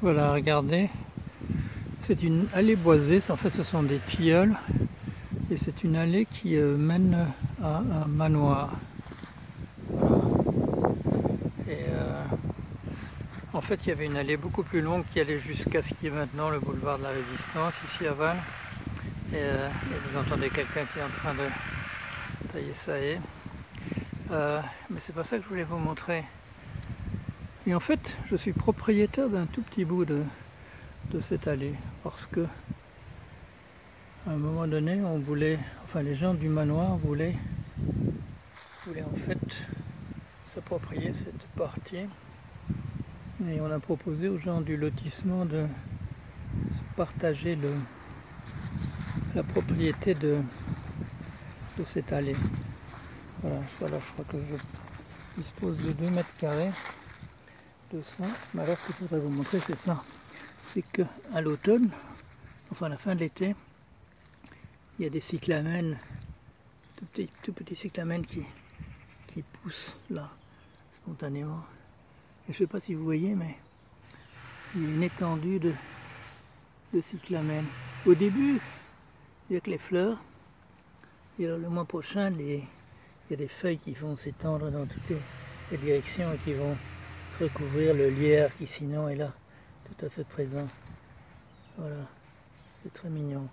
Voilà, regardez. C'est une allée boisée, en fait ce sont des tilleuls. Et c'est une allée qui euh, mène à un manoir. Et euh, en fait il y avait une allée beaucoup plus longue qui allait jusqu'à ce qui est maintenant le boulevard de la Résistance, ici à Vannes. Et, euh, et vous entendez quelqu'un qui est en train de tailler sa haie. mais c'est pas ça que je voulais vous montrer. Et en fait, je suis propriétaire d'un tout petit bout de, cette allée parce que à un moment donné, on voulait, enfin les gens du manoir voulaient, voulaient en fait s'approprier cette partie et on a proposé aux gens du lotissement de partager le, la propriété de, de cette allée. Voilà, voilà, je crois que je dispose de 2 mètres carrés de ça. Mais alors ce que je voudrais vous montrer c'est ça. C'est qu'à l'automne, enfin à la fin de l'été, il y a des cyclamènes, tout petits, tout cyclamènes qui, qui poussent là, spontanément. Et je ne sais pas si vous voyez, mais il y a une étendue de, de cyclamènes. Au début, il n'y a que les fleurs. Et alors, le mois prochain, il y a des feuilles qui vont s'étendre dans toutes les directions et qui vont recouvrir le lierre qui sinon est là, tout à fait présent. Voilà, c'est très mignon.